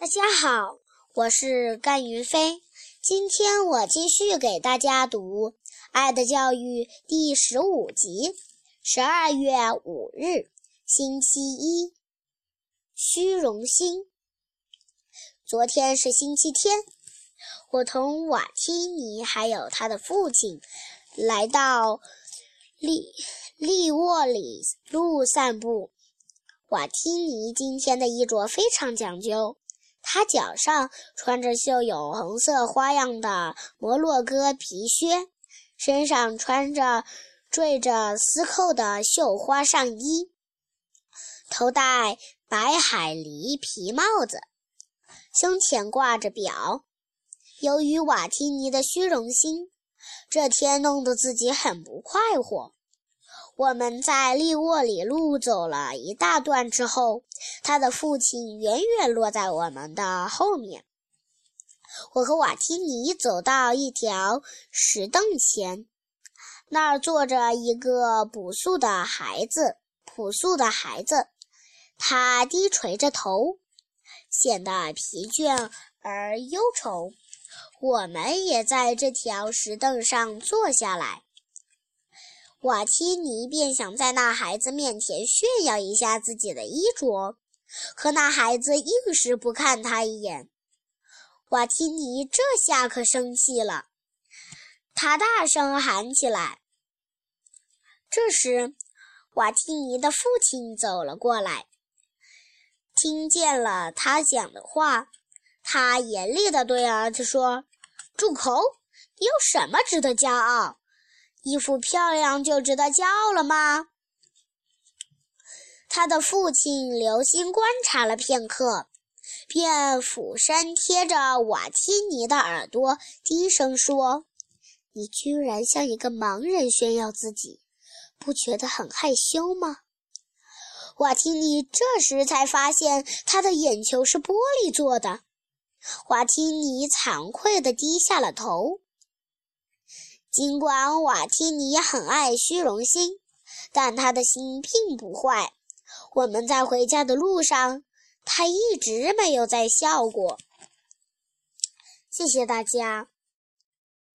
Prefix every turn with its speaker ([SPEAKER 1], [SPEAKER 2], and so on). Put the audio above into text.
[SPEAKER 1] 大家好，我是甘云飞。今天我继续给大家读《爱的教育》第十五集。十二月五日，星期一，虚荣心。昨天是星期天，我同瓦提尼还有他的父亲来到利利沃里路散步。瓦提尼今天的衣着非常讲究。他脚上穿着绣有红色花样的摩洛哥皮靴，身上穿着缀着丝扣的绣花上衣，头戴白海狸皮帽子，胸前挂着表。由于瓦提尼的虚荣心，这天弄得自己很不快活。我们在利沃里路走了一大段之后，他的父亲远远落在我们的后面。我和瓦提尼走到一条石凳前，那儿坐着一个朴素的孩子。朴素的孩子，他低垂着头，显得疲倦而忧愁。我们也在这条石凳上坐下来。瓦提尼便想在那孩子面前炫耀一下自己的衣着，可那孩子硬是不看他一眼。瓦提尼这下可生气了，他大声喊起来。这时，瓦提尼的父亲走了过来，听见了他讲的话，他严厉地对儿子说：“住口！你有什么值得骄傲？”衣服漂亮就值得骄傲了吗？他的父亲留心观察了片刻，便俯身贴着瓦提尼的耳朵，低声说：“你居然向一个盲人炫耀自己，不觉得很害羞吗？”瓦提尼这时才发现他的眼球是玻璃做的。瓦提尼惭愧地低下了头。尽管瓦提尼很爱虚荣心，但他的心并不坏。我们在回家的路上，他一直没有再笑过。谢谢大家。